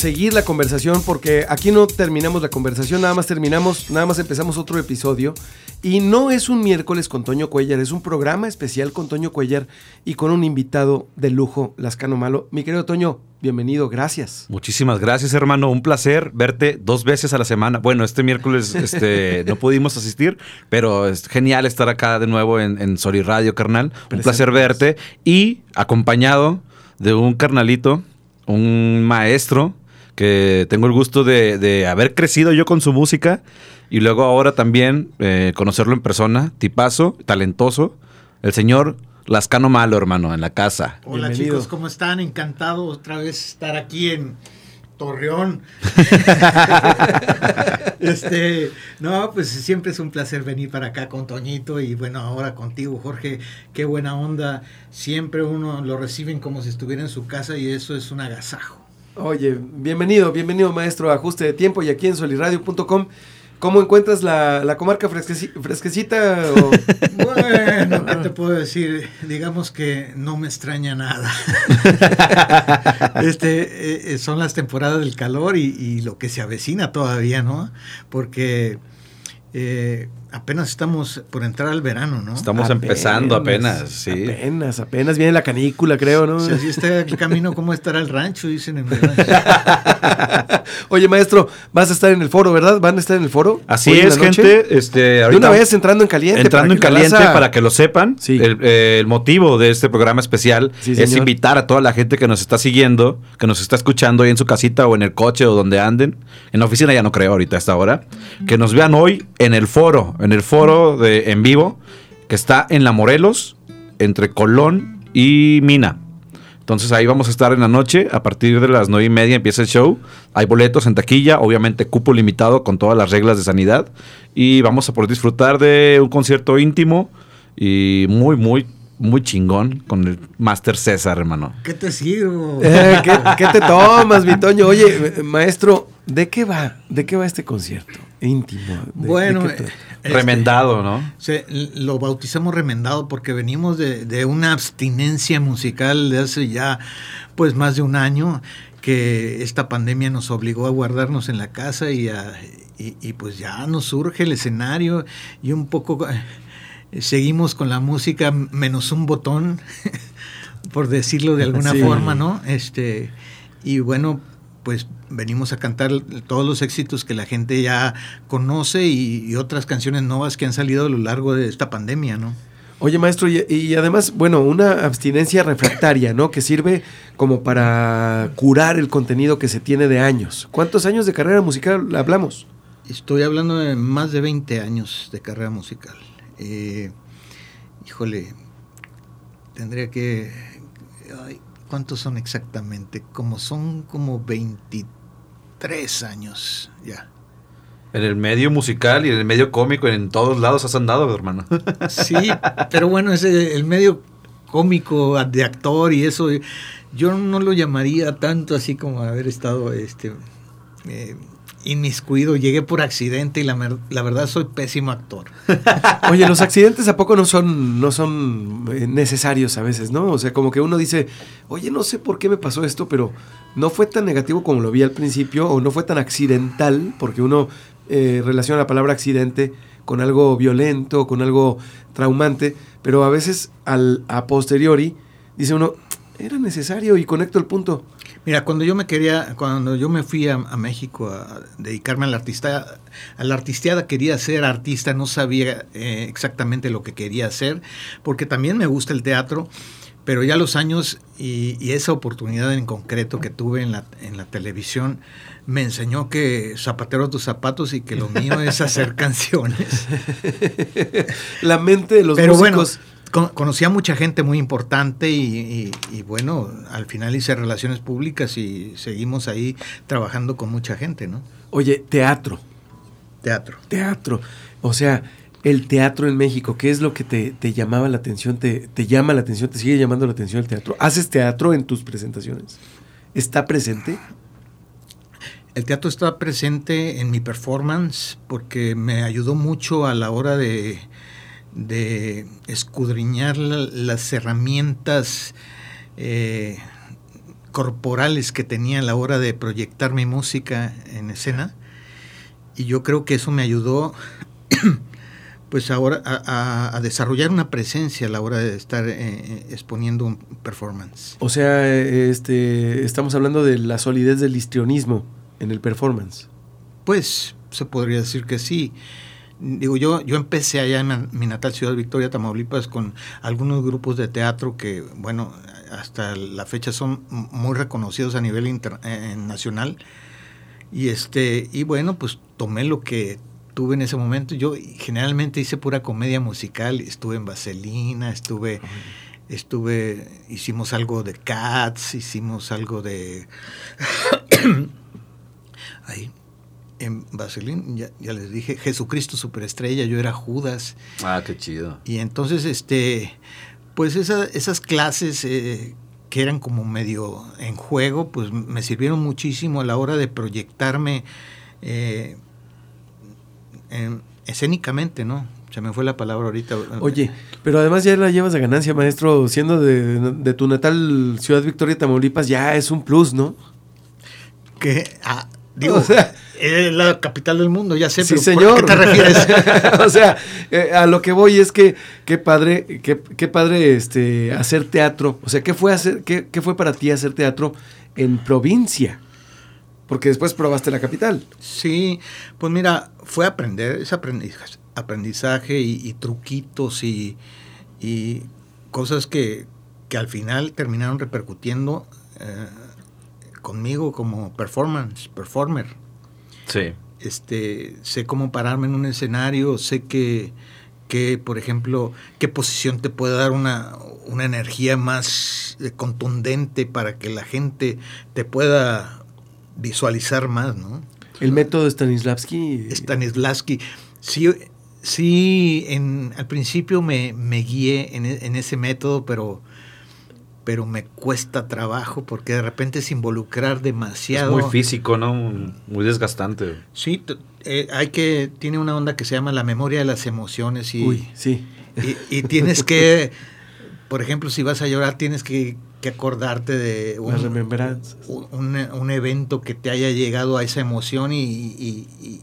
seguir la conversación porque aquí no terminamos la conversación, nada más terminamos, nada más empezamos otro episodio. Y no es un miércoles con Toño Cuellar, es un programa especial con Toño Cuellar y con un invitado de lujo, Lascano Malo. Mi querido Toño, bienvenido, gracias. Muchísimas gracias, hermano. Un placer verte dos veces a la semana. Bueno, este miércoles este, no pudimos asistir, pero es genial estar acá de nuevo en, en Radio, carnal. Un placer verte y acompañado de un carnalito, un maestro que tengo el gusto de, de haber crecido yo con su música y luego ahora también eh, conocerlo en persona, tipazo, talentoso, el señor Lascano Malo, hermano, en la casa. Hola Bienvenido. chicos, ¿cómo están? Encantado otra vez estar aquí en Torreón. este, no, pues siempre es un placer venir para acá con Toñito y bueno, ahora contigo, Jorge, qué buena onda. Siempre uno lo reciben como si estuviera en su casa y eso es un agasajo. Oye, bienvenido, bienvenido maestro a Ajuste de Tiempo y aquí en soliradio.com. ¿Cómo encuentras la, la comarca fresqueci- fresquecita? o- Bueno, ¿qué te puedo decir? Digamos que no me extraña nada. este, eh, eh, son las temporadas del calor y, y lo que se avecina todavía, ¿no? Porque eh, apenas estamos por entrar al verano, ¿no? Estamos empezando apenas, sí. Apenas, apenas viene la canícula, creo, ¿no? Si así está el camino, ¿cómo estará el rancho? Dicen en el rancho. Oye, maestro, vas a estar en el foro, ¿verdad? ¿Van a estar en el foro? Así es, gente. Este, De ahorita- una vez entrando en caliente. Entrando en para que la caliente raza- para que lo sepan, Sí. el, eh, el motivo de este programa especial Sí, es invitar a toda la gente que nos está siguiendo, que nos está escuchando ahí en su casita o en el coche o donde anden. En la oficina ya no creo ahorita a esta hora. Que nos vean hoy en el foro, en el foro de en vivo, que está en La Morelos, entre Colón y Mina. Entonces ahí vamos a estar en la noche, a partir de las nueve y media empieza el show. Hay boletos en taquilla, obviamente cupo limitado con todas las reglas de sanidad. Y vamos a poder disfrutar de un concierto íntimo y muy, muy, muy chingón con el Master César, hermano. ¿Qué te sirvo? Eh, ¿qué, qué te tomas, Vitoño? Oye, maestro, ¿de qué va? ¿De qué va este concierto? Íntimo. ¿De- Bueno, de este, Remendado, ¿no? Se- lo bautizamos remendado porque venimos de, de una abstinencia musical de hace ya pues más de un año que esta pandemia nos obligó a guardarnos en la casa y, a- y- y, pues ya nos surge el escenario y un poco eh, seguimos con la música menos un botón por decirlo de alguna Sí. forma, ¿no? Este y bueno, pues venimos a cantar todos los éxitos que la gente ya conoce y, y otras canciones nuevas que han salido a lo largo de esta pandemia, ¿no? Oye, maestro, y, y además, bueno, una abstinencia refractaria, ¿no? Que sirve como para curar el contenido que se tiene de años. ¿Cuántos años de carrera musical hablamos? Estoy hablando de más de 20 años de carrera musical. Eh, híjole, tendría que... ay, ¿Cuántos son exactamente? Como son como 23 años ya. En el medio musical y en el medio cómico, en todos lados has andado, hermano. Sí, pero bueno, ese, el medio cómico de actor y eso, yo no lo llamaría tanto así como haber estado este, eh, inmiscuido. Llegué por accidente y la, la verdad soy pésimo actor. Oye, los accidentes a poco no son, no son eh, necesarios a veces, ¿no? O sea, como que uno dice, oye, no sé por qué me pasó esto, pero no fue tan negativo como lo vi al principio, o no fue tan accidental, porque uno eh, relaciona la palabra accidente con algo violento, con algo traumante, pero a veces al, a posteriori dice uno, era necesario y conecto el punto. Mira, cuando yo me quería, cuando yo me fui a, a México a dedicarme a la artista, a la artisteada quería ser artista, no sabía eh, exactamente lo que quería hacer, porque también me gusta el teatro, pero ya los años y, y esa oportunidad en concreto que tuve en la, en la televisión me enseñó que zapatero a tus zapatos y que lo mío es hacer canciones. La mente de los Pero bueno, músicos con- conocí a mucha gente muy importante y, y- y bueno, al final hice relaciones públicas y seguimos ahí trabajando con mucha gente, ¿no? Oye, teatro, Teatro. teatro. O sea, el teatro en México, ¿qué es lo que te, te llamaba la atención? Te, ¿Te llama la atención? ¿Te sigue llamando la atención el teatro? ¿Haces teatro en tus presentaciones? ¿Está presente? El teatro está presente en mi performance porque me ayudó mucho a la hora de, de escudriñar la- las herramientas eh, corporales que tenía a la hora de proyectar mi música en escena. Y yo creo que eso me ayudó pues ahora a, desarrollar una presencia a la hora de estar eh, eh, exponiendo un performance. O sea, este, estamos hablando de la solidez del histrionismo en el performance. Pues se podría decir que sí. Digo, yo, yo empecé allá en mi natal ciudad Victoria, Tamaulipas, con algunos grupos de teatro que, bueno, hasta la fecha son muy reconocidos a nivel inter- eh, nacional. Y este, y bueno, pues tomé lo que tuve en ese momento. Yo generalmente hice pura comedia musical, estuve en Vaselina, estuve, estuve, hicimos algo de Cats, hicimos algo de ahí en Vaselín, ya, ya les dije, Jesucristo Superestrella, yo era Judas. Ah, qué chido. Y entonces, este, pues esa- esas clases eh, que eran como medio en juego, pues me sirvieron muchísimo a la hora de proyectarme eh, en- escénicamente, ¿no? Se me fue la palabra ahorita. Oye, pero además ya la llevas de ganancia, maestro, siendo de, de tu natal ciudad Victoria, Tamaulipas, ya es un plus, ¿no? que ah, digo, O sea- es la capital del mundo, ya sé, Sí, pero señor. ¿por qué te refieres? o sea, eh, a lo que voy es que qué padre, qué, qué padre este hacer teatro. O sea, ¿qué fue hacer, qué, qué fue para ti hacer teatro en provincia? Porque después probaste la capital. Sí, pues mira, fue aprender, es aprendizaje, aprendizaje y, y truquitos y, y cosas que, que al final terminaron repercutiendo eh, conmigo como performance, performer. Sí. Este, sé cómo pararme en un escenario, sé que, que por ejemplo, qué posición te puede dar una, una energía más eh, contundente para que la gente te pueda visualizar más, ¿no? El método de Stanislavski. Stanislavski. Sí, sí en, al principio me, me guié en, en ese método, pero, pero me cuesta trabajo porque de repente es involucrar Es demasiado. muy físico, ¿no? Muy desgastante. Sí, eh, hay que, tiene una onda que se llama la memoria de las emociones y, Uy, sí. y, y tienes que, por ejemplo, si vas a llorar, tienes que, que acordarte de Las un, un, un evento que te haya llegado a esa emoción y, y-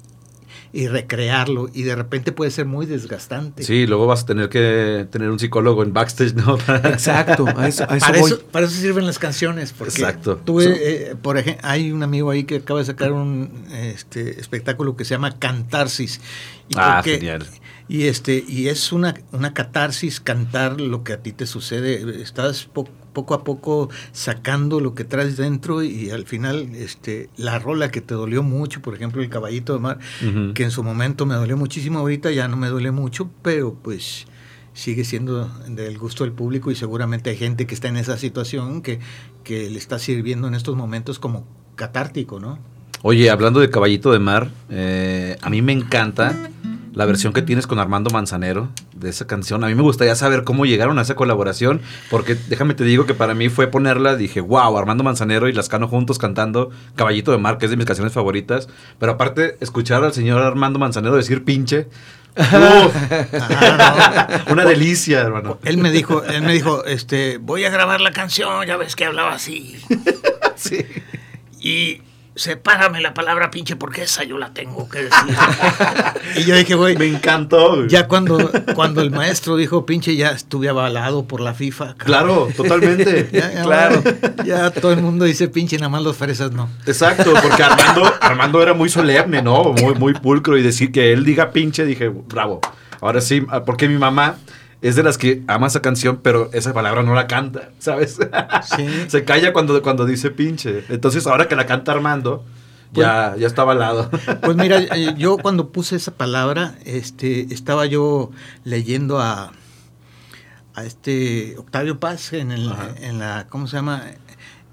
y- recrearlo. Y de repente puede ser muy desgastante. Sí, luego vas a tener que tener un psicólogo en backstage, ¿no? Exacto, a eso, a eso Para voy. eso, para eso sirven las canciones. Porque Exacto. Tuve, So- eh, por ejemplo, hay un amigo ahí que acaba de sacar un este, espectáculo que se llama Cantarsis. Y Ah, porque- genial. Y este, y es una, una catarsis cantar lo que a ti te sucede. Estás po- poco a poco sacando lo que traes dentro y al final este, la rola que te dolió mucho, por ejemplo, el caballito de mar, que en su momento me dolió muchísimo, ahorita ya no me duele mucho, pero pues sigue siendo del gusto del público y seguramente hay gente que está en esa situación que, que le está sirviendo en estos momentos como catártico, ¿no? Oye, hablando de Caballito de Mar, eh, a mí me encanta la versión que tienes con Armando Manzanero de esa canción. A mí me gustaría saber cómo llegaron a esa colaboración, porque déjame te digo que para mí fue ponerla, dije, wow, Armando Manzanero y Lascano juntos cantando Caballito de Mar, que es de mis canciones favoritas. Pero aparte, escuchar al señor Armando Manzanero decir pinche, uf, Ah, una delicia, hermano. Él me dijo, él me dijo, este, voy a grabar la canción, ya ves que hablaba así. Sí. Y sepárame la palabra pinche porque esa yo la tengo que decir. y yo dije, güey, Me encantó. güey. ya cuando, cuando el maestro dijo pinche, ya estuve avalado por la FIFA. cabrón. Claro, totalmente. Ya, ya, Claro. Ya todo el mundo dice pinche, nada más los fresas no. Exacto, porque Armando, Armando era muy solemne, ¿no? Muy, muy pulcro y decir que él diga pinche, dije, bravo. Ahora sí, porque mi mamá es de las que ama esa canción, pero esa palabra no la canta, ¿sabes? Sí. Se calla cuando, cuando dice pinche. Entonces, ahora que la canta Armando, ya, ya está avalado. Pues mira, eh, yo cuando puse esa palabra, este, estaba yo leyendo a, a este Octavio Paz en, el, en la, ¿cómo se llama?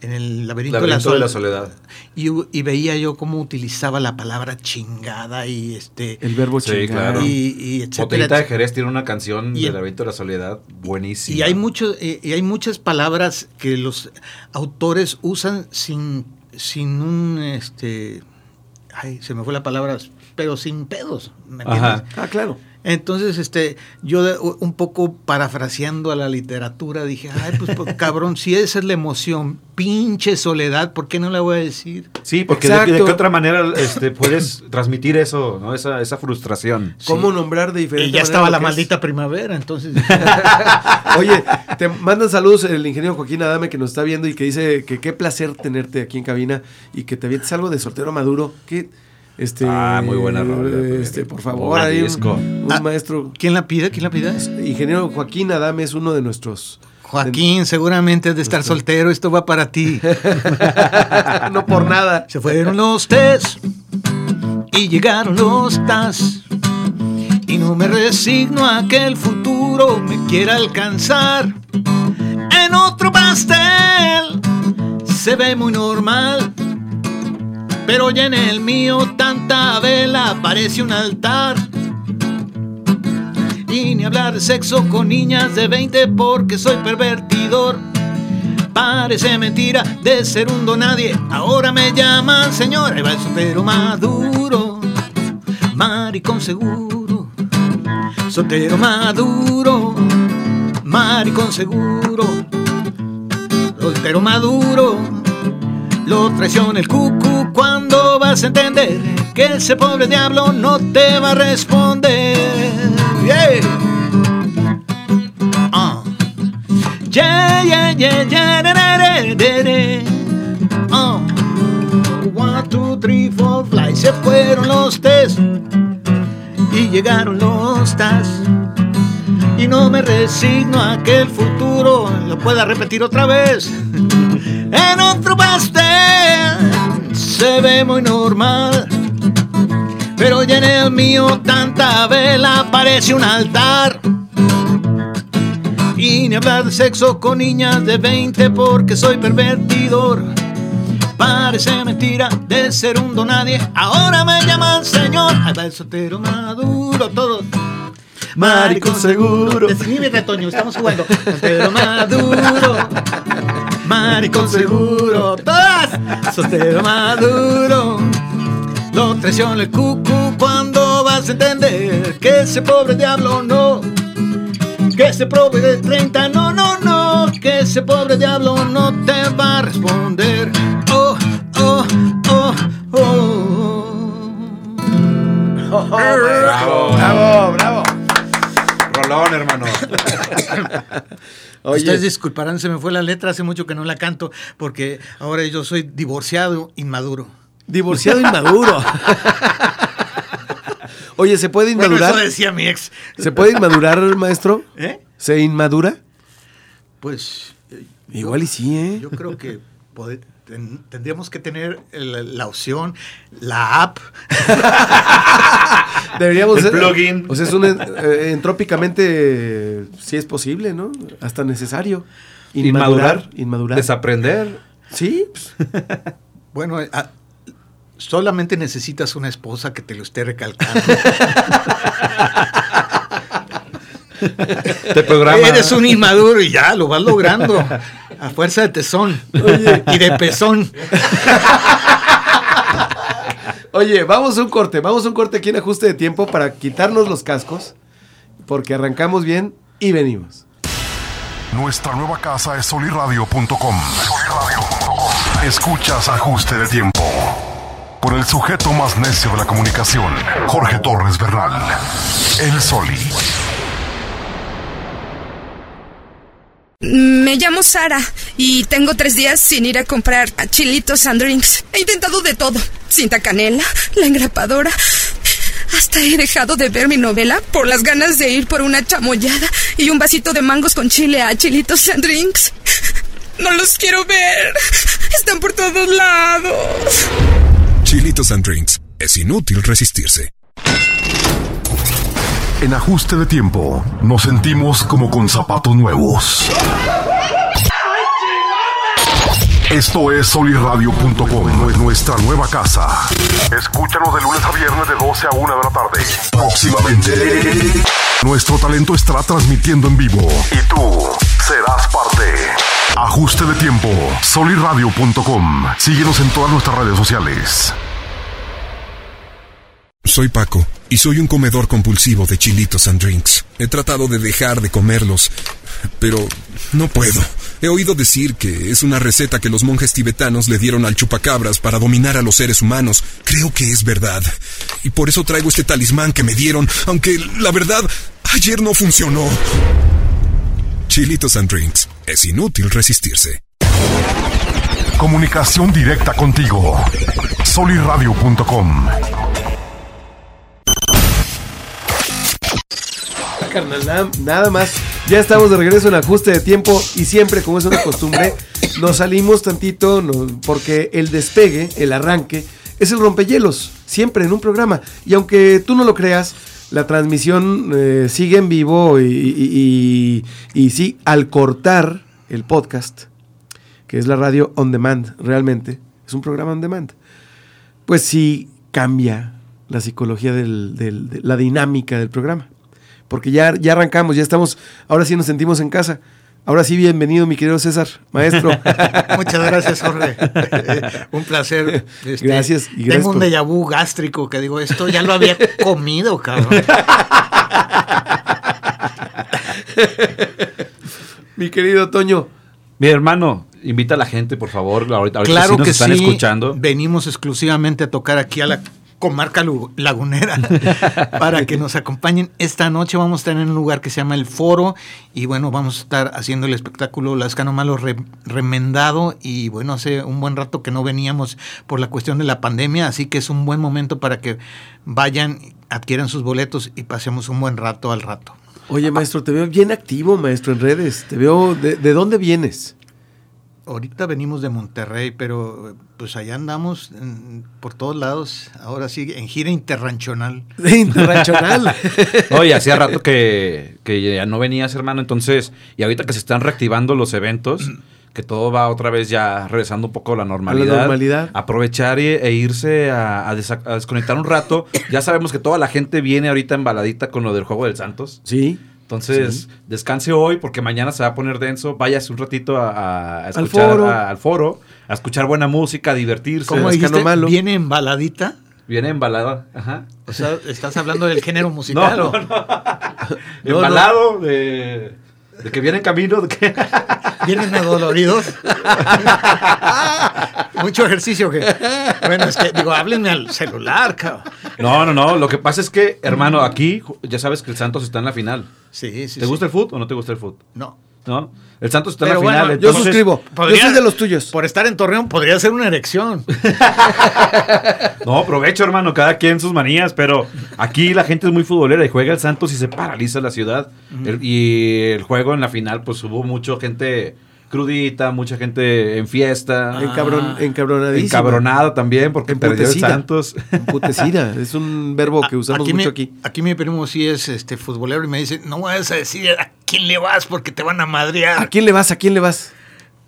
En el laberinto, Laberinto de, de la la Sol- soledad. Y, y veía yo cómo utilizaba la palabra chingada y este El verbo Sí, chingar. claro. y, y etcétera, de. Jerez tiene una canción Y de el- La Laberinto de la Soledad buenísima. Y hay muchos y, y hay muchas palabras que los autores usan sin sin un este ay, se me fue la palabra, pero sin pedos, ¿me entiendes? Ajá. Ah, claro. Entonces, este, yo de- un poco parafraseando a la literatura dije, ay, pues, pues, cabrón, si esa es la emoción, pinche soledad, ¿por qué no la voy a decir? Sí, porque de, qué otra manera este, puedes transmitir eso, ¿no? Esa, esa frustración. ¿Cómo Sí. nombrar de Y diferente ya manera estaba la es? maldita primavera, entonces Oye, te mandan saludos el ingeniero Joaquín Adame que nos está viendo y que dice que qué placer tenerte aquí en cabina y que te avientes algo de soltero maduro. Que, este, Ah, muy buena rola, Este, por favor, un, Ah. maestro. ¿quién la pide? ¿Quién la pide? Ingeniero Joaquín Adame es uno de nuestros. Joaquín, seguramente es de estar soltero, esto va para ti. no por nada. Se fueron los tes y llegaron los tas. Y no me resigno a que el futuro me quiera alcanzar. En otro pastel se ve muy normal. Pero ya en el mío tanta vela parece un altar. Y ni hablar de sexo con niñas de 20 porque soy pervertidor. Parece mentira de ser un donadie. Ahora me llaman señor. Ahí va el soltero maduro. Maricón seguro. Soltero maduro. Maricón seguro. Soltero maduro. Lo traiciona el cucu cuando vas a entender que ese pobre diablo no te va a responder. Yeah. Ah. Yeah, yeah, yeah, yeah, da. Oh. One, two, three, four, fly. Se fueron los test y llegaron los tas. Y no me resigno a que el futuro lo pueda repetir otra vez. En otro pastel se ve muy normal. Pero ya en el mío tanta vela parece un altar. Y ni hablar de sexo con niñas de 20 porque soy pervertidor. Parece mentira de ser un donadie. Ahora me llaman señor. Ahí va el soltero maduro, todos. Maricón seguro. Definime, retoño, estamos jugando. Soltero maduro. Maricón seguro. Todas. Soltero maduro. Lo traiciona el cucu cuando vas a entender que ese pobre diablo no. Que ese pobre de 30, no, no, no. Que ese pobre diablo no te va a responder. Oh, oh, oh, oh. Bravo. Bravo, bravo. Rolón, hermano. Oye, Ustedes disculparán, se me fue la letra, hace mucho que no la canto, porque ahora yo soy divorciado, inmaduro. divorciado inmaduro. Oye, ¿se puede Bueno, inmadurar? eso decía mi ex. ¿Se puede inmadurar, maestro? ¿Eh? ¿Se inmadura? Pues eh, Igual y sí, ¿eh? yo creo que ten- tendríamos que tener el- la opción, la app. Deberíamos El ser- plugin. O sea, es un eh, entrópicamente sí es posible, ¿no? Hasta necesario. Inmadurar, inmadurar. Desaprender. Sí, pues, Bueno, solamente necesitas una esposa que te lo esté recalcando. Te programa. Eres un inmaduro y ya lo vas logrando. A fuerza de tesón y de pezón. Oye, vamos a un corte, vamos a un corte aquí en ajuste de tiempo para quitarnos los cascos, porque arrancamos bien y venimos. Nuestra nueva casa es soliradio.com. Escuchas ajuste de tiempo. Por el sujeto más necio de la comunicación, Jorge Torres Bernal. El Soli. Me llamo Sara y tengo tres días sin ir a comprar chilitos and drinks. He intentado de todo. Cinta canela, la engrapadora. Hasta he dejado de ver mi novela por las ganas de ir por una chamoyada y un vasito de mangos con chile a chilitos and drinks. No los quiero ver. Están por todos lados. Chilitos and Drinks. Es inútil resistirse. En ajuste de tiempo, nos sentimos como con zapatos nuevos. Esto es soliradio.com, nuestra nueva casa. Escúchanos de lunes a viernes de 12 a 1 de la tarde. Próximamente, nuestro talento estará transmitiendo en vivo y tú serás parte. Ajuste de tiempo, soliradio.com. Síguenos en todas nuestras redes sociales. Soy Paco y soy un comedor compulsivo de chilitos and drinks. He tratado de dejar de comerlos, pero no puedo. He oído decir que es una receta que los monjes tibetanos le dieron al chupacabras para dominar a los seres humanos. Creo que es verdad. Y por eso traigo este talismán que me dieron, aunque la verdad, ayer no funcionó. Chilitos and drinks. Es inútil resistirse. Comunicación directa contigo. Soliradio.com. carnal, nada, más. Ya estamos de regreso en ajuste de tiempo y siempre, como es una costumbre, nos salimos tantito porque el despegue, el arranque, es el rompehielos, siempre en un programa. Y aunque tú no lo creas, la transmisión eh, sigue en vivo y, sí, al cortar el podcast, que es la radio on demand, realmente, es un programa on demand, pues sí cambia la psicología del- de la dinámica del programa porque ya, ya arrancamos, ya estamos, ahora sí nos sentimos en casa. Ahora sí, bienvenido, mi querido César, maestro. Muchas gracias, Jorge. Un placer. Este, Gracias, y gracias Tengo un por- déjà vu gástrico que digo, esto ya lo había comido, cabrón. mi querido Toño. Mi hermano, invita a la gente, por favor. Ahorita, ahorita Claro sí nos que están sí. escuchando. Venimos exclusivamente a tocar aquí a la comarca lagunera para que nos acompañen. Esta noche vamos a estar en un lugar que se llama El Foro y bueno, vamos a estar haciendo el espectáculo Lascano Malo Re- Remendado y bueno, hace un buen rato que no veníamos por la cuestión de la pandemia, así que es un buen momento para que vayan, adquieran sus boletos y pasemos un buen rato al rato. Oye, maestro, te veo bien activo, maestro, en redes. Te veo. ¿De, de dónde vienes? Ahorita venimos de Monterrey, pero pues allá andamos en- por todos lados, ahora sí, en gira interranchonal. Internacional. Oye, hacía rato que, que ya no venías, hermano. Entonces, y ahorita que se están reactivando los eventos, que todo va otra vez ya regresando un poco a la normalidad. normalidad. Aprovechar y- e irse a, a a desconectar un rato. Ya sabemos que toda la gente viene ahorita embaladita con lo del juego del Santos. sí. Entonces, descanse hoy porque mañana se va a poner denso. Váyase un ratito a, a- a Al escuchar foro. a- al foro, a escuchar buena música, a divertirse. ¿Cómo Lascano dijiste? Malo. ¿Viene embaladita? Viene embalada. Ajá. O sea, estás hablando del género musical. no, ¿o? no. No, Embalado de, de que viene en camino. De que... ¿Vienen adoloridos? Mucho ejercicio que. Bueno, es que digo, háblenme al celular, cabrón. No, no, no. Lo que pasa es que, hermano, aquí ya sabes que el Santos está en la final. Sí, sí. ¿Te gusta el fútbol o no te gusta el fútbol? No. ¿No? El Santos está Pero en la final. Yo entonces- suscribo. podría- Yo soy de los tuyos. Por estar en Torreón podría ser una erección. No, aprovecho, hermano, cada quien sus manías, pero aquí la gente es muy futbolera y juega el Santos y se paraliza la ciudad. El- y el juego en la final, pues hubo mucha gente crudita, mucha gente en fiesta, Encabron, encabronadísima. encabronada también porque perdió el. Santos. Emputecida. Es un verbo que usamos mucho aquí. aquí mi primo sí es este futbolero y me dice, no vas a decir a quién le vas porque te van a madrear. ¿A quién le vas? ¿A quién le vas?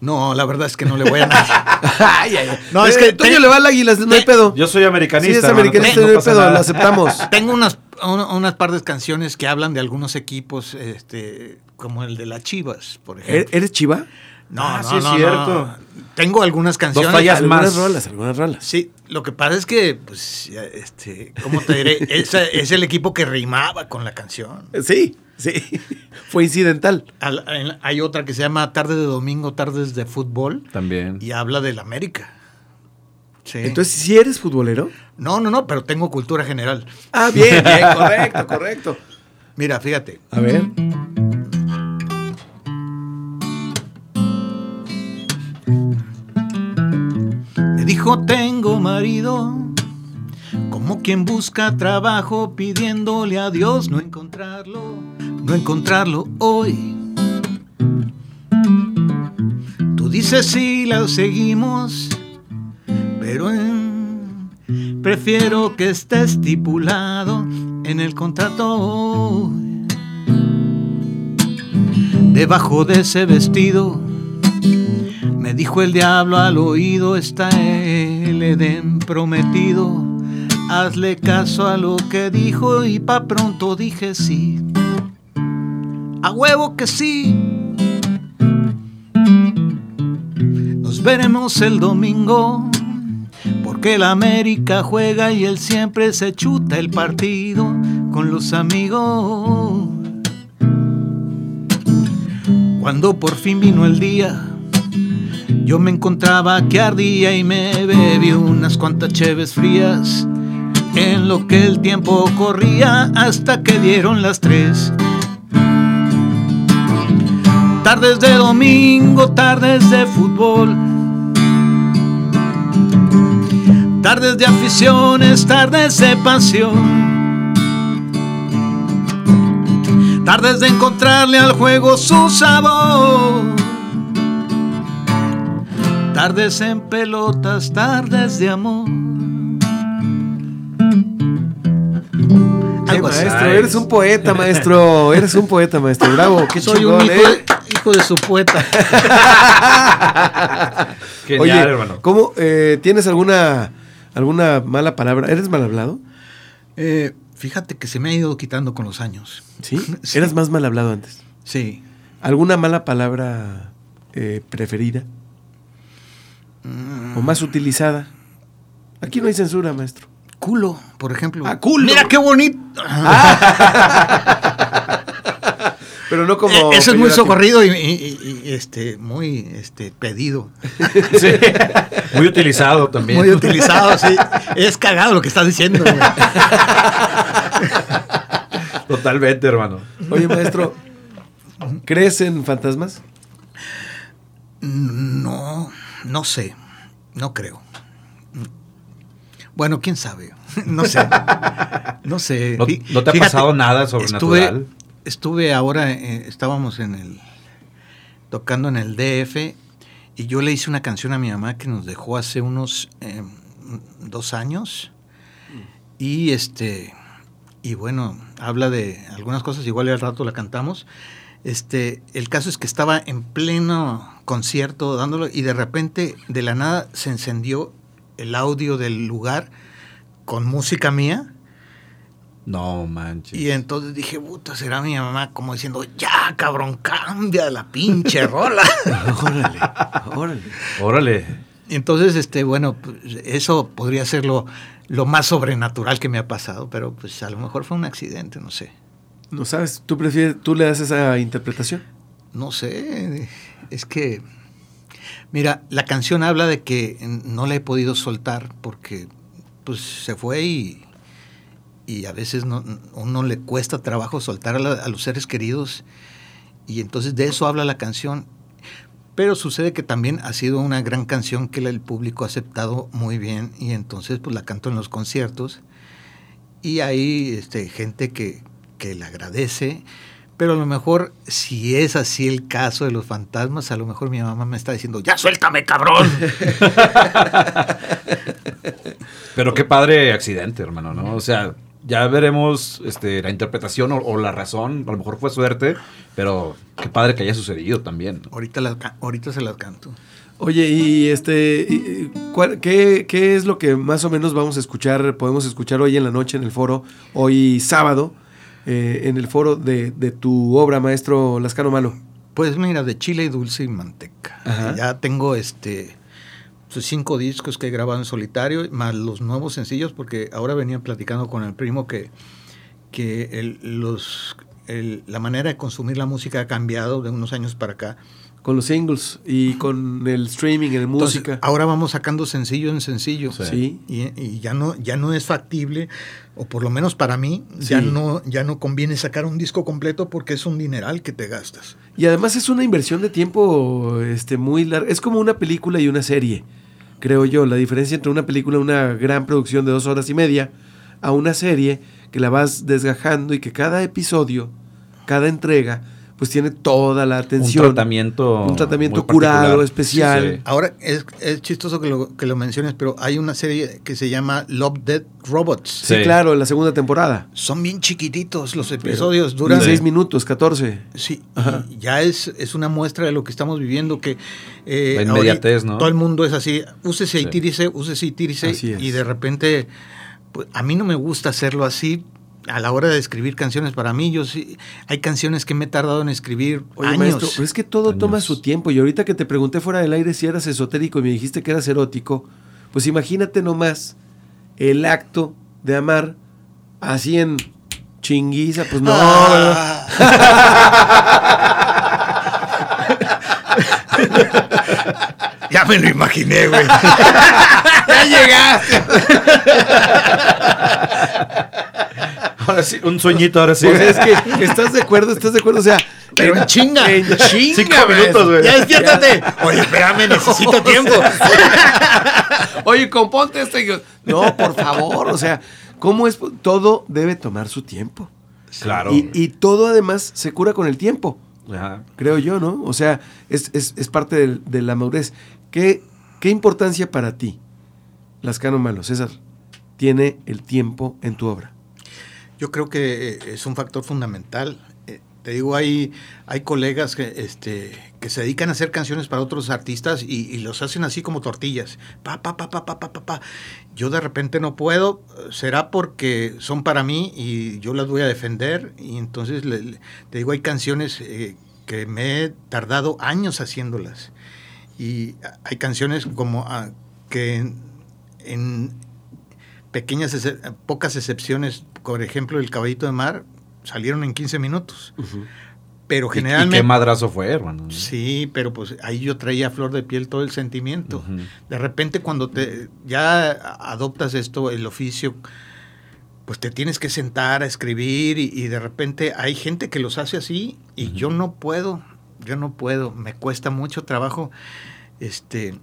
No, la verdad es que no le voy a nadie. ay, ay, ay. No, es Eh, que Toño le va al águila, no hay pedo. Yo soy americanista. Sí, es hermano, americanista, no no hay pedo, nada. lo aceptamos. Tengo unas, un- unas par de canciones que hablan de algunos equipos, este, como el de las Chivas, por ¿E- ejemplo. ¿Eres chiva? No, Ah, no, sí es no, cierto. no. Tengo algunas canciones. fallas algunas más. rolas, algunas rolas. Sí, lo que pasa es que, pues, ya, este, ¿cómo te diré? Esa- es el equipo que rimaba con la canción. Sí, sí. Fue incidental. Al- en- hay otra que se llama Tarde de Domingo, Tardes de Fútbol, También. y habla del América. Sí. Entonces, ¿sí eres futbolero? no, no, no, pero tengo cultura general. Ah, bien, bien, correcto, correcto. Mira, fíjate. A ver. Me dijo, tengo marido, como quien busca trabajo pidiéndole a Dios no encontrarlo, no encontrarlo hoy. Tú dices sí, la seguimos, pero en- prefiero que esté estipulado en el contrato. Debajo de ese vestido, me dijo el diablo al oído, está el Edén prometido. Hazle caso a lo que dijo y pa' pronto dije sí. A huevo que sí. Nos veremos el domingo porque la América juega y él siempre se chuta el partido con los amigos. Cuando por fin vino el día, yo me encontraba que ardía y me bebí unas cuantas cheves frías. En lo que el tiempo corría hasta que dieron las tres. Tardes de domingo, tardes de fútbol. Tardes de aficiones, tardes de pasión. Tardes de encontrarle al juego su sabor. Tardes en pelotas, tardes de amor. Así. maestro, eres un poeta, maestro. Eres un poeta, maestro. Bravo, qué Soy chingón, un hijo, ¿eh? de, hijo de su poeta. Genial, Oye, hermano. ¿cómo eh, tienes alguna alguna mala palabra? ¿Eres mal hablado? Eh, fíjate que se me ha ido quitando con los años. ¿Sí? Eras más mal hablado antes. Sí. ¿Alguna mala palabra eh, preferida? ¿O más utilizada? Aquí no hay censura, maestro. Culo, por ejemplo. Ah, culo. Mira qué bonito. Pero no como. Eh, Eso es muy socorrido y, y- y, este, muy este, pedido. Sí. Muy utilizado también. Muy utilizado, sí. Es cagado lo que estás diciendo. güey. Totalmente, hermano. Oye, maestro, ¿crees en fantasmas? No, no sé. No creo. Bueno, quién sabe. No sé. No sé. ¿No, te ha fíjate, pasado nada sobrenatural? Estuve, estuve ahora, eh, estábamos en el, tocando en el DF y yo le hice una canción a mi mamá que nos dejó hace unos eh, dos años y este, y bueno, habla de algunas cosas, igual al rato la cantamos. Este, el caso es que estaba en pleno concierto dándolo y de repente de la nada se encendió el audio del lugar con música mía. No manches. Y entonces dije, puta, será mi mamá como diciendo, ya, cabrón, cambia la pinche rola. Órale, órale. Órale. Entonces, este, bueno, pues, eso podría ser lo, lo más sobrenatural que me ha pasado, pero pues a lo mejor fue un accidente, no sé. No sabes, tú prefieres, tú le das esa interpretación. No sé, es que, mira, la canción habla de que no la he podido soltar porque pues se fue y, y a veces no, uno le cuesta trabajo soltar a, la- a los seres queridos. Y entonces de eso habla la canción. Pero sucede que también ha sido una gran canción que el público ha aceptado muy bien y entonces pues la canto en los conciertos. Y hay este, gente que, que la agradece, pero a lo mejor si es así el caso de los fantasmas, a lo mejor mi mamá me está diciendo, ya suéltame cabrón. Pero qué padre accidente, hermano, ¿no? O sea, ya veremos este, la interpretación o, o la razón. A lo mejor fue suerte, pero qué padre que haya sucedido también. ¿no? ahorita, la ca- ahorita se las canto. Oye, y este, y- cuál- qué, qué es lo que más o menos vamos a escuchar, podemos escuchar hoy en la noche en el foro, hoy sábado, eh, en el foro de, de tu obra, maestro Lascano Malo? Pues mira, de chile y dulce y manteca. Ajá. Ya tengo este sus cinco discos que he grabado en solitario, más los nuevos sencillos, porque ahora venía platicando con el primo que, que el- los, el- la manera de consumir la música ha cambiado de unos años para acá. Con los singles y con el streaming, en música. ahora vamos sacando sencillo en sencillo. Sí. Y, y ya no ya no es factible o por lo menos para mí ya no ya no conviene sacar un disco completo porque es un dineral que te gastas. Y además es una inversión de tiempo este, muy larga. Es como una película y una serie, creo yo. La diferencia entre una película, una gran producción de dos horas y media, a una serie que la vas desgajando y que cada episodio, cada entrega, pues tiene toda la Un atención. tratamiento. Un tratamiento muy curado, particular. especial. Sí, sí. Ahora, es, es chistoso que lo, que lo menciones, pero hay una serie que se llama Love Dead Robots. Sí, Sí. claro, en la segunda temporada. Son bien chiquititos los episodios, duran... Duran 6 minutos, 14. Sí, Ajá. y ya es, es una muestra de lo que estamos viviendo, que eh, La inmediatez, ¿no? todo el mundo es así, úsese y Sí. tírese, úsese y tírese, Así es. y de repente, pues, a mí no me gusta hacerlo así, a la hora de escribir canciones para mí, yo sí, hay canciones que me he tardado en escribir Oye, años. maestro, pero es que todo Años. toma su tiempo. Y ahorita que te pregunté fuera del aire si eras esotérico y me dijiste que eras erótico, pues imagínate nomás el acto de amar así en chinguiza. Pues no, ya me lo imaginé, güey. ¡Ya llegaste! Ahora sí, un sueñito, ahora sí. Sea, es que estás de acuerdo, estás de acuerdo. O sea, Pero en chinga. En chinga. Cinco minutos, güey. Ya despiértate. Oye, espérame, necesito tiempo. Oye, componte esto. Y yo, no, por favor. O sea, ¿cómo es? Todo debe tomar su tiempo. Claro. Y, y todo además se cura con el tiempo. Ajá. creo yo, ¿no? O sea, es, es- es parte de, la madurez. ¿Qué, ¿Qué importancia para ti, Lascano Malo, César, tiene el tiempo en tu obra? Yo creo que eh, es un factor fundamental. Eh, Te digo, hay, hay colegas que, este, que se dedican a hacer canciones para otros artistas y, y los hacen así como tortillas. Pa, pa, pa, pa, pa, pa, pa. Yo de repente no puedo. Será porque son para mí y yo las voy a defender. Y entonces, le- te digo, hay canciones eh, que me he tardado años haciéndolas. Y hay canciones como ah, que en, en pequeñas, pocas excepciones, por ejemplo, el caballito de mar, salieron en 15 minutos. Pero ¿Y- ¿Y, generalmente... qué madrazo fue, hermano? Sí, pero pues ahí yo traía a flor de piel todo el sentimiento. De repente cuando te ya adoptas esto, el oficio, pues te tienes que sentar a escribir y, y de repente hay gente que los hace así y yo no puedo, yo no puedo, me cuesta mucho trabajo. Este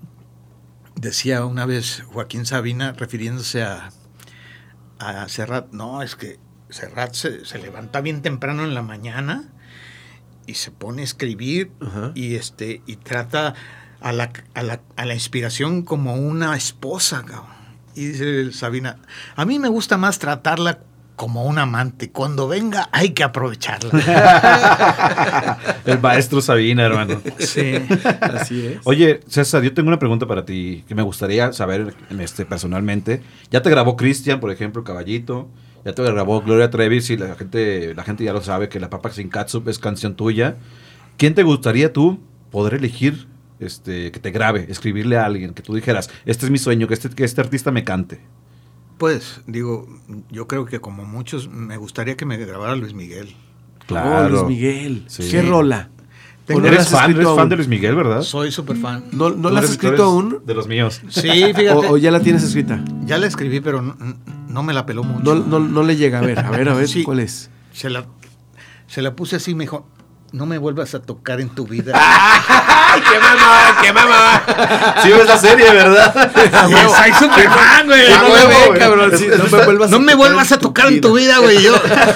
decía una vez Joaquín Sabina refiriéndose a, a Serrat, no, es que Serrat se, se levanta bien temprano en la mañana y se pone a escribir Ajá. y este y trata a la, a la, a la inspiración como una esposa. cabrón. Y dice Sabina, a mí me gusta más tratarla como un amante. Cuando venga hay que aprovecharla. El maestro Sabina, hermano. sí. Así es. Oye, César, yo tengo una pregunta para ti que me gustaría saber este, personalmente. Ya te grabó Cristian, por ejemplo, Caballito. Ya te grabó Gloria Trevi, y la gente, la gente ya lo sabe que La Papa Sin Catsup es canción tuya. ¿Quién te gustaría tú poder elegir este, que te grabe, escribirle a alguien, que tú dijeras, este es mi sueño, que este, que este artista me cante? Pues digo, yo creo que como muchos me gustaría que me grabara Luis Miguel. Oh, Luis Miguel. Sí. ¿Qué rola? Tengo- ¿O no ¿Eres has fan, eres fan aún? de Luis Miguel, verdad? Soy súper fan. ¿No, no Tú la has escrito aún? De los míos. Sí, fíjate. O, o ya la tienes escrita? Ya la escribí, pero no, no me la peló mucho. No, no, no le llega. A ver, a ver, a ver, Sí. ¿cuál es? Se la, se la puse así, me dijo, no me vuelvas a tocar en tu vida. ¡Ay, qué mamá! ¡Qué mamá! Sí, ves la serie, ¿verdad? Soy súper fan, güey. Ah, No me- cabrón, vuelvas a tocar en tu vida, güey. Yo,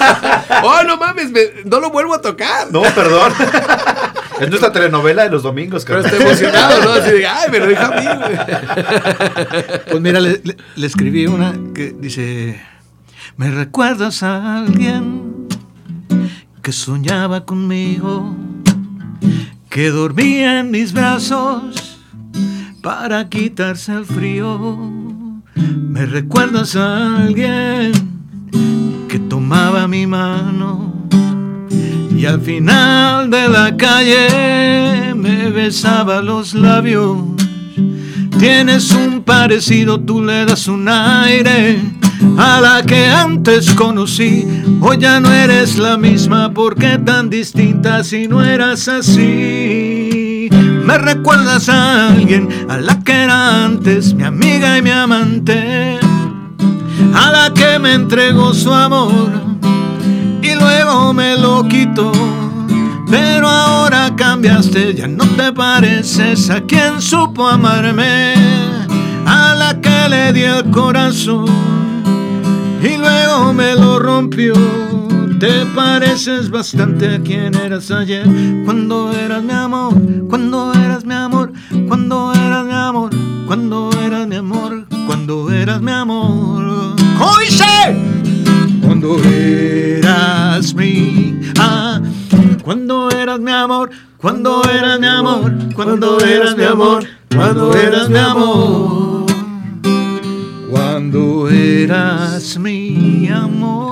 ¡Oh, no mames! me- no lo vuelvo a tocar. No, perdón. es nuestra telenovela de los domingos, Pero carnal. estoy emocionado, ¿no? Así de, ¡ay, me lo dijo a mí! güey". pues mira, le, le- le escribí una que dice, me recuerdas a alguien que soñaba conmigo, que dormía en mis brazos para quitarse el frío. Me recuerdas a alguien que tomaba mi mano y al final de la calle me besaba los labios. Tienes un parecido, tú le das un aire a la que antes conocí. Hoy ya no eres la misma, porque tan distinta si no eras así? Me recuerdas a alguien, a la que era antes mi amiga y mi amante, a la que me entregó su amor y luego me lo quitó. Pero ahora cambiaste, ya no te pareces a quien supo amarme, a la que le di el corazón y luego me lo rompió. Te pareces bastante a quien eras ayer, cuando eras mi amor, cuando eras mi amor, cuando eras mi amor, cuando eras mi amor, cuando eras mi amor. ¡Hoy Cuando eras mi, ah, cuando eras mi amor, cuando eras mi amor, cuando eras mi amor, cuando eras mi amor, eras mi amor.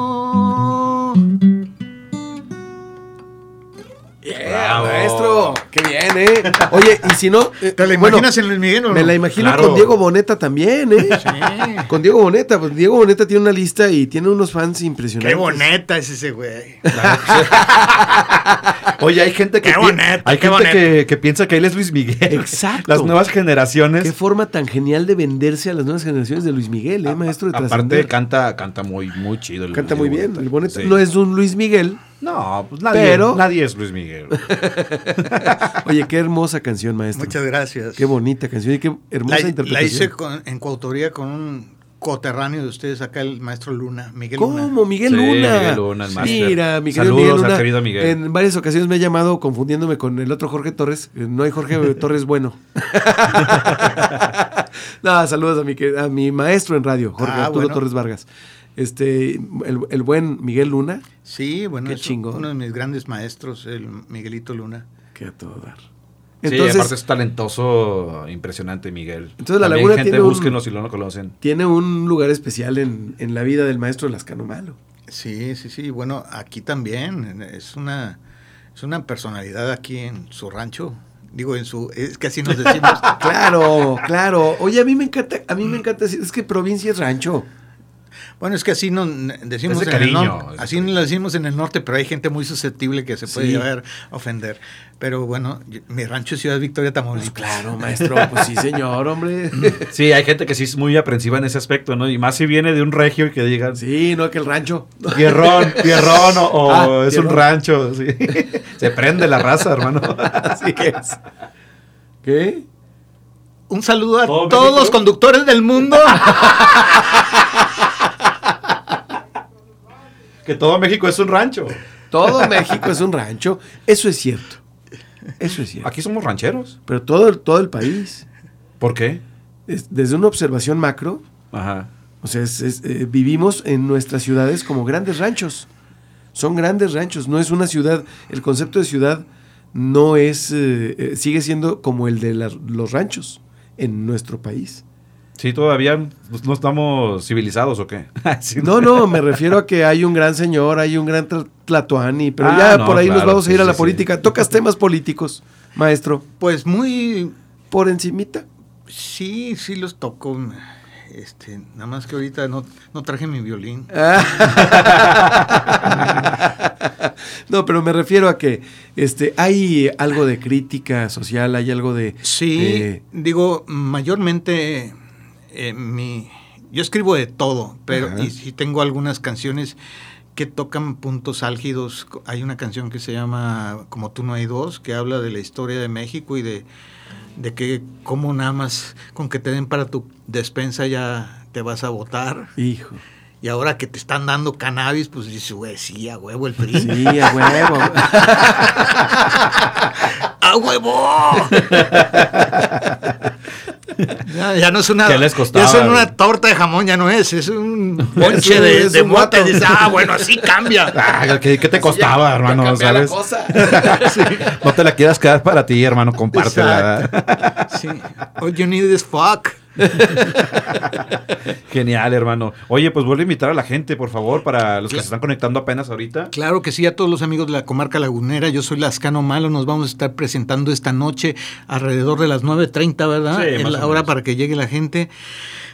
Yeah, maestro, qué bien, ¿eh? Oye, y si no. eh, ¿Te la bueno, imaginas en Luis Miguel o Me no? la imagino Claro. con Diego Boneta también, ¿eh? Sí. Con Diego Boneta, pues Diego Boneta tiene una lista y tiene unos fans impresionantes. Qué boneta es ese güey. Oye, hay gente que Qué bonito, hay qué gente que, que piensa que él es Luis Miguel. Exacto. Las nuevas generaciones. Qué forma tan genial de venderse a las nuevas generaciones de Luis Miguel, ¿eh? Maestro de Aparte canta, canta muy, muy chido. el- Canta muy bien. Boneta. El Boneta Sí. no es un Luis Miguel. No, pues nadie, Pero- nadie es Luis Miguel. Oye, qué hermosa canción, maestro. Muchas gracias. Qué bonita canción y qué hermosa La, interpretación. la hice con- en coautoría con un coterráneo de ustedes acá, el maestro Luna, Miguel Luna. ¿Cómo? Miguel Sí, Luna. Miguel Luna, el máster. Mira, mi querido Saludos Miguel al Luna. querido Miguel. En varias ocasiones me ha llamado confundiéndome con el otro Jorge Torres. Eh, No hay Jorge Torres bueno. no, saludos a mi, a mi maestro en radio, Jorge Ah, Arturo bueno. Torres Vargas. Este, el, el buen Miguel Luna. Sí, bueno, Qué es chingón. uno de mis grandes maestros, el Miguelito Luna. Que a todo dar. sí, Entonces, aparte es talentoso, impresionante Miguel. Entonces, La También Laguna gente, tiene un- búsquenlo si no lo conocen. tiene un lugar especial en, en la vida del maestro Lascano Malo. Sí, sí, sí. Bueno, aquí también es una, es una personalidad aquí en su rancho. Digo, en su, es que así nos decimos. Claro, claro. Oye, a mí me encanta, a mí me encanta decir, es que provincia es rancho. Bueno, es que así nos decimos de en el norte. Así lo decimos en el norte, pero hay gente muy susceptible que se puede Sí. llevar a ofender. Pero bueno, yo- mi rancho es Ciudad Victoria, Tamaulipas. Pues claro, maestro, pues sí, señor, hombre. Sí, hay gente que sí es muy aprensiva en ese aspecto, ¿no? Y más si viene de un regio y que digan, Sí, no que el rancho. tierrón, tierrón o, o Ah, es tierrón. un rancho. sí. Se prende la raza, hermano. Así es. ¿Qué? Un saludo a ¿Todo todos los conductores del mundo. Que todo México es un rancho. Todo México es un rancho. Eso es cierto. Eso es cierto. Aquí somos rancheros. Pero todo, el- todo el país, ¿Por qué? es- desde una observación macro, Ajá. o sea, es- es, eh, vivimos en nuestras ciudades como grandes ranchos. Son grandes ranchos, no es una ciudad. El concepto de ciudad no es, eh, eh, sigue siendo como el de los ranchos en nuestro país. Sí, todavía pues, no estamos civilizados o qué. Sí, No, no, me refiero a que hay un gran señor, hay un gran tlatoani, pero Ah, ya no, por ahí nos vamos a sí, ir a la sí. política. Tocas temas políticos, maestro, Pues muy, por encimita. sí, sí los toco. Este, nada más que ahorita no, no traje mi violín. no, pero me refiero a que este hay algo de crítica social, hay algo de Sí, eh, digo, mayormente eh, mi, yo escribo de todo, pero Ajá. y sí tengo algunas canciones que tocan puntos álgidos. Hay una canción que se llama Como tú no hay dos, que habla de la historia de México y de, de que cómo nada más con que te den para tu despensa ya te vas a votar. hijo. Y ahora que te están dando cannabis, pues dices, güey, sí, a huevo el PRI. Sí, a huevo. ¡A huevo! ya, ya no es una. ¿Qué les costaba, Ya güey? una torta de jamón, ya no es. Es un ponche de, es de un mota. guato. Dices, ah, bueno, así cambia. Ah, ¿qué, qué te costaba, Ya hermano? cambia la ¿Sabes? cosa. No te la quieras quedar para ti, hermano. Compártela. Sí. All you need is fuck. Genial, hermano. Oye, pues vuelve a invitar a la gente, por favor, para los que se están conectando apenas ahorita. Claro que sí, a todos los amigos de la comarca lagunera. Yo soy Lascano Malo. Nos vamos a estar presentando esta noche alrededor de las 9.30, ¿verdad? Sí, la hora menos. para que llegue la gente.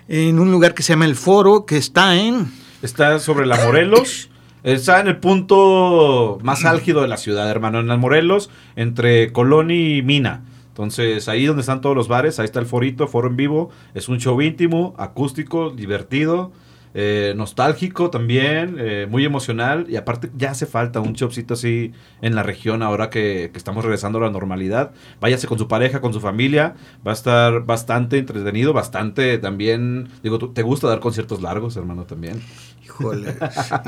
En un lugar que se llama El Foro, que está en. Está sobre la Morelos. Está en el punto más álgido de la ciudad, hermano. En la Morelos, entre Colón y Mina. Entonces, ahí donde están todos los bares, ahí está el forito, foro en vivo. Es un show íntimo, acústico, divertido. eh, nostálgico también, eh, muy emocional. Y aparte ya hace falta un showcito así en la región ahora que, que estamos regresando a la normalidad. Váyase con su pareja, con su familia. Va a estar bastante entretenido, bastante también... Digo, ¿tú- ¿te gusta dar conciertos largos, hermano, también? Híjole,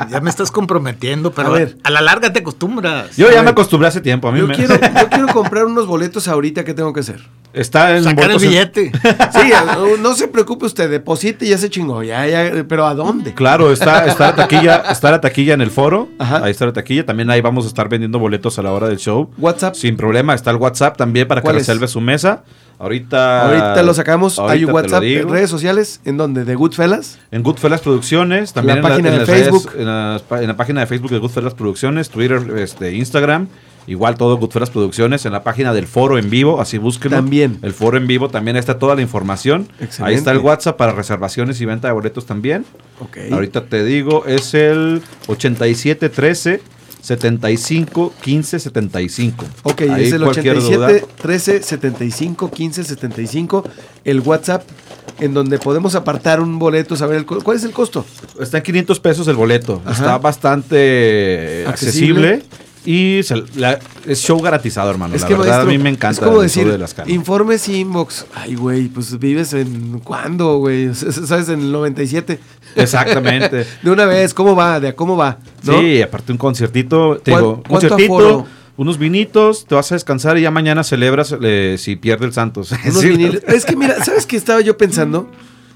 ya me estás comprometiendo, pero A a, ver. la larga te acostumbras. Yo A ya ver. me acostumbré hace tiempo. A mí Yo me... quiero, yo quiero comprar unos boletos ahorita, ¿qué tengo que hacer? Está en Sacar el billete. Sí, no, no se preocupe usted, deposite y ya se chingó, ya, ya, pero ¿a dónde? Claro, está, está la taquilla, está la taquilla en el foro. Ajá. Ahí está la taquilla. También ahí vamos a estar vendiendo boletos a la hora del show. WhatsApp. Sin problema. Está el WhatsApp también para que reserve su mesa. Ahorita. Ahorita lo sacamos, hay un WhatsApp, en redes sociales, en donde, de Goodfellas. En Goodfellas Producciones, también La en, página en de redes- Facebook. en, la página de Facebook de Goodfellas Producciones, Twitter, este, Instagram, igual todo Goodfellas Producciones, en la página del foro en vivo, así búsquenlo. También. El foro en vivo también está toda la información. Ahí Excelente. está el WhatsApp para reservaciones y venta de boletos también. Ok. Ahorita te digo, es el 8713 75 15 75. Ok, Ahí es el cualquier 87 duda. 13 75 15 75, el WhatsApp, en donde podemos apartar un boleto, saber el cuál es el costo. Está en 500 pesos el boleto. Ajá. Está bastante Accesible. accesible. Y se- la- es show garantizado, hermano. es la que verdad, maestro, a mí me encanta es como decir, de las informes y inbox. Ay, güey, pues vives en cuándo, güey? ¿Sabes? En el 97. Exactamente. De una vez, ¿cómo va? ¿De a cómo va? ¿No? Sí, aparte un conciertito, te ¿Cuán- digo, conciertito, aforo? unos vinitos, te vas a descansar y ya mañana celebras eh, si pierde el Santos. Unos. Es que mira, ¿sabes qué estaba yo pensando?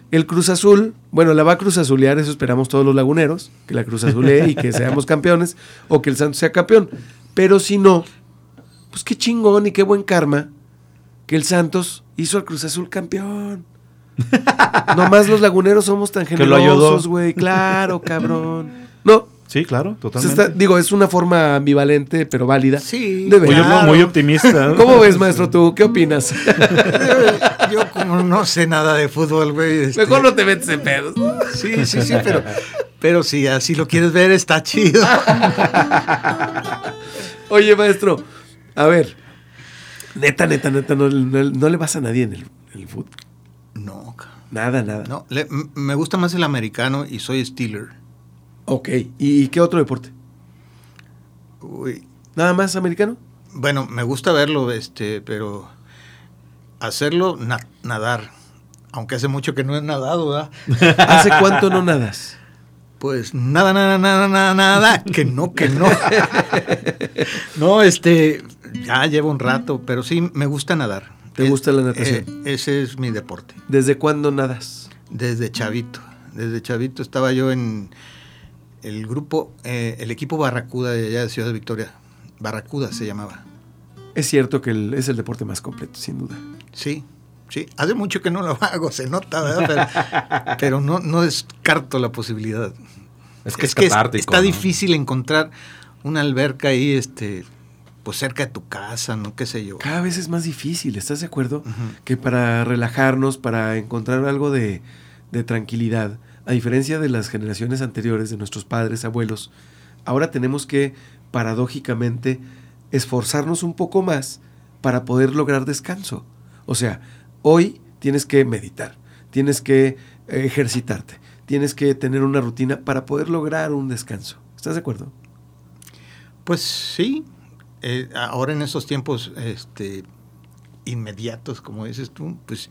El Cruz Azul, bueno, la va a Cruz Azulear, eso esperamos todos los laguneros, que la Cruz Azulee y que seamos campeones, o que el Santos sea campeón. Pero si no, pues qué chingón y qué buen karma que el Santos hizo al Cruz Azul campeón. Nomás los laguneros somos tan generosos, güey. Claro, cabrón. No, Sí, claro, totalmente. está- digo, es una forma ambivalente, pero válida. Sí, de claro. muy optimista. ¿Cómo ves, maestro, tú? ¿Qué opinas? Yo como no sé nada de fútbol, güey. este, Mejor no te metes en pedos. Sí, sí, sí, pero, pero si así lo quieres ver, está chido. Oye, maestro, a ver. Neta, neta, neta, no, no- no le vas a nadie en el, en el fútbol. No, Nada, nada. no. le- me gusta más el americano y soy Steeler. Ok, ¿y qué otro deporte? Uy, ¿Nada más americano? Bueno, me gusta verlo, este, pero hacerlo, na- nadar. Aunque hace mucho que no he nadado, ¿verdad? ¿Hace cuánto no nadas? Pues nada, nada, nada, nada, nada, que no, que no. No, este, ya llevo un rato, pero sí me gusta nadar. ¿Te Es- gusta la natación? eh, ese es mi deporte. ¿Desde cuándo nadas? Desde chavito. Desde chavito estaba yo en el grupo, eh, el equipo Barracuda de allá de Ciudad Victoria. Barracuda se llamaba. Es cierto que el- es el deporte más completo, sin duda. Sí, sí. Hace mucho que no lo hago, se nota, ¿verdad? Pero, pero no, no descarto la posibilidad. Es que es, es- catártico, está ¿no? difícil encontrar una alberca ahí, este, pues cerca de tu casa, ¿no? ¿Qué sé yo? Cada vez es más difícil, ¿estás de acuerdo? Que para relajarnos, para encontrar algo de, de tranquilidad, a diferencia de las generaciones anteriores, de nuestros padres, abuelos, ahora tenemos que, paradójicamente, esforzarnos un poco más para poder lograr descanso. O sea, hoy tienes que meditar, tienes que eh, ejercitarte, tienes que tener una rutina para poder lograr un descanso. ¿Estás de acuerdo? Pues sí. eh, ahora en estos tiempos, este, inmediatos, como dices tú, pues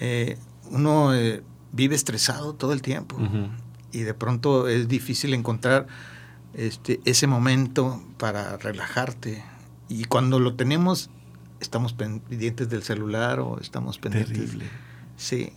eh, uno vive estresado todo el tiempo. Y de pronto es difícil encontrar este, ese momento para relajarte. Y cuando lo tenemos, estamos pendientes del celular o estamos pendientes. Terrible. Sí.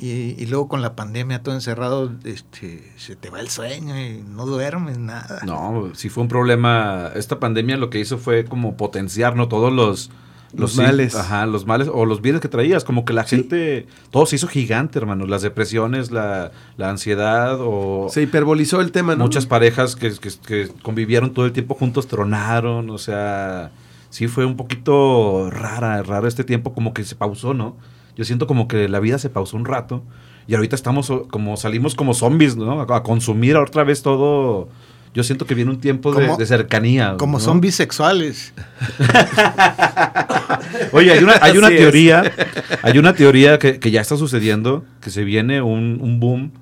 Y, y luego con la pandemia todo encerrado, este, se te va el sueño y no duermes nada. No, sí fue un problema. Esta pandemia lo que hizo fue como potenciar, ¿no? Todos los... Los males. Ajá, los males o los bienes que traías. Como que la Sí. gente... Todo se hizo gigante, hermano. Las depresiones, la, la ansiedad o... Se hiperbolizó el tema, ¿no? Muchas parejas que, que- que convivieron todo el tiempo juntos tronaron, o sea, sí fue un poquito rara, raro este tiempo, como que se pausó, ¿no? Yo siento como que la vida se pausó un rato y ahorita estamos como salimos como zombies, ¿no? A consumir otra vez todo. Yo siento que viene un tiempo de, cercanía. Como ¿no? son bisexuales. Oye, hay una, hay una es. teoría, hay una teoría que, que ya está sucediendo, que se viene un, un boom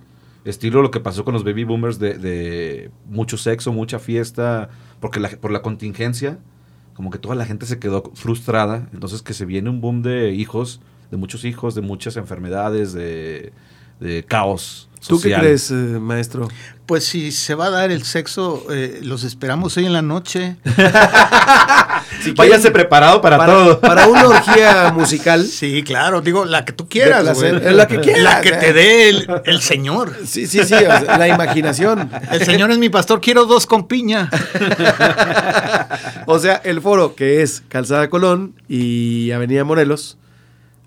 estilo lo que pasó con los baby boomers de, de mucho sexo, mucha fiesta, porque la, por la contingencia, como que toda la gente se quedó frustrada, entonces que se viene un boom de hijos, de muchos hijos, de muchas enfermedades, de, de caos. ¿Tú qué crees, eh, maestro? Pues si se va a dar el sexo, eh, los esperamos hoy en la noche. Váyase preparado para, todo. Para una orgía musical. Sí, claro, digo, la que tú quieras, placer. La que quieras, La que eh. te dé el, el Señor. Sí, sí, sí, o sea, la imaginación. El Señor es mi pastor, quiero dos con piña. O sea, el foro que es Calzada Colón y Avenida Morelos.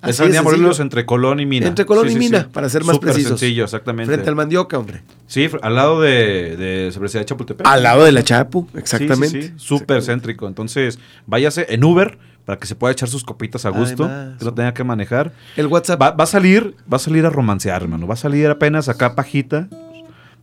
Esa avenida. Morelos entre Colón y Mina. Entre Colón Sí, y sí, Mina, sí. para ser más Súper precisos. sencillo, exactamente. Frente al Mandioca, hombre. Sí, al lado de, de Universidad de Chapultepec. Al lado de la Chapu, Sí, sí, exactamente. sí, Súper céntrico. Entonces, váyase en Uber para que se pueda echar sus copitas a gusto, Además. que no tenga que manejar. El WhatsApp. Va, va a salir, va a salir a romancear, hermano. Va a salir apenas acá pajita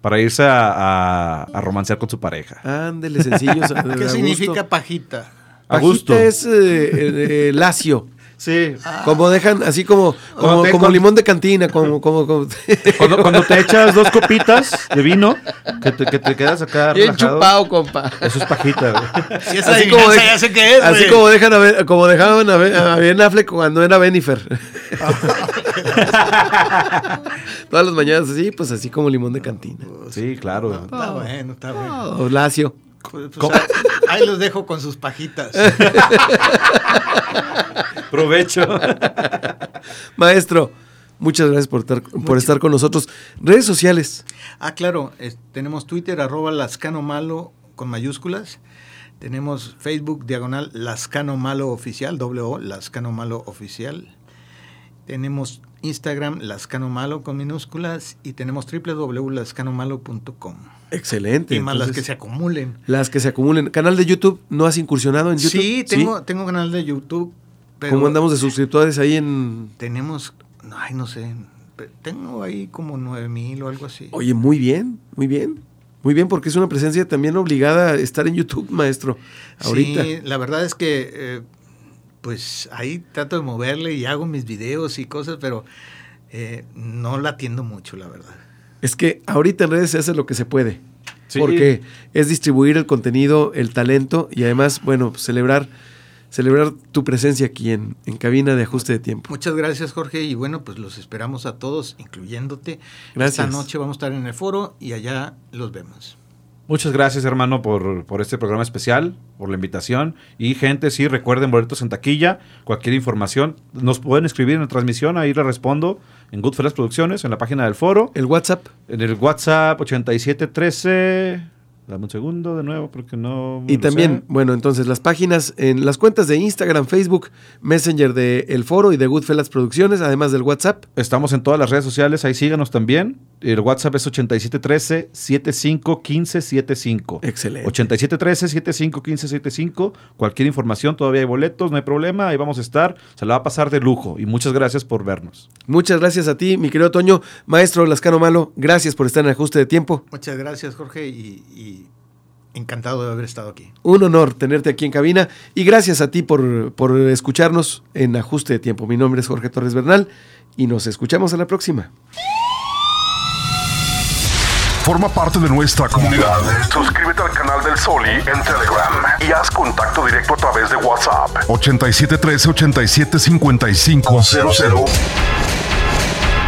para irse a, a- a romancear con su pareja. Ándele, sencillo. ¿Qué significa pajita? A gusto. Es eh, eh, eh, lacio. Sí. Como dejan, así como, como, te- como cuando- limón de cantina, como, como, como- Cuando, cuando te echas dos copitas de vino, que te, que te quedas acá bien relajado, chupado, compa. Eso es pajita, güey. Si esa Así como, de- ya sé qué es, así güey. como dejan a ver- como dejaban a, Ben- a Ben Affleck cuando era Benifer. Todas las mañanas así, pues así como limón de cantina. Sí, claro. Está bueno, está bueno. O lacio. Pues, pues, ahí los dejo con sus pajitas. Provecho. Maestro, muchas gracias por estar, por estar con nosotros. Redes sociales. Ah, claro, es- tenemos Twitter, arroba Lascano Malo con mayúsculas. Tenemos Facebook, diagonal Lascano Malo Oficial, doble O, Lascano Malo Oficial. Tenemos Instagram, Lascano Malo con minúsculas. Y tenemos www.lascanomalo.com. Excelente. Y más las que se acumulen. las que se acumulen. Canal de YouTube, ¿no has incursionado en YouTube? Sí, tengo, tengo canal de YouTube. Pero ¿Cómo andamos de suscriptores ahí en...? Tenemos, ay, no sé, tengo ahí como nueve mil o algo así. Oye, muy bien, muy bien. Muy bien, porque es una presencia también obligada a estar en YouTube, maestro. Ahorita. Sí, la verdad es que eh, pues ahí trato de moverle y hago mis videos y cosas, pero eh, no la atiendo mucho, la verdad. Es que ahorita en redes se hace lo que se puede. Sí. Porque es distribuir el contenido, el talento y además, bueno, celebrar, celebrar tu presencia aquí en, en cabina de ajuste de tiempo. Muchas gracias, Jorge, y bueno, pues los esperamos a todos, incluyéndote. Gracias. Esta noche vamos a estar en el foro y allá los vemos. Muchas gracias, hermano, por, por este programa especial, por la invitación. Y gente, sí, recuerden boletos en taquilla, cualquier información, nos pueden escribir en la transmisión, ahí le respondo en Goodfellas Producciones, en la página del foro, El WhatsApp. en el WhatsApp 8713. Dame un segundo de nuevo porque no. me Y también, sé. bueno, entonces las páginas, en las cuentas de Instagram, Facebook, Messenger de El Foro y de Goodfellas Producciones, además del WhatsApp. Estamos en todas las redes sociales, ahí síganos también. El WhatsApp es 8713-751575. Excelente. 8713-751575. Cualquier información, todavía hay boletos, no hay problema, ahí vamos a estar. Se la va a pasar de lujo. Y muchas gracias por vernos. Muchas gracias a ti, mi querido Toño. Maestro Lascano Malo, gracias por estar en ajuste de tiempo. Muchas gracias, Jorge, y, y encantado de haber estado aquí. Un honor tenerte aquí en cabina y gracias a ti por, por escucharnos en Ajuste de Tiempo. Mi nombre es Jorge Torres Bernal y nos escuchamos a la próxima. Forma parte de nuestra comunidad. Suscríbete al canal del Soli en Telegram y haz contacto directo a través de WhatsApp. 8713 875500.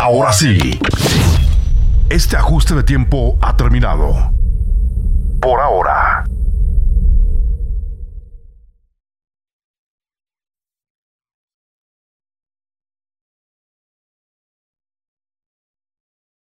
Ahora sí. Este ajuste de tiempo ha terminado por ahora.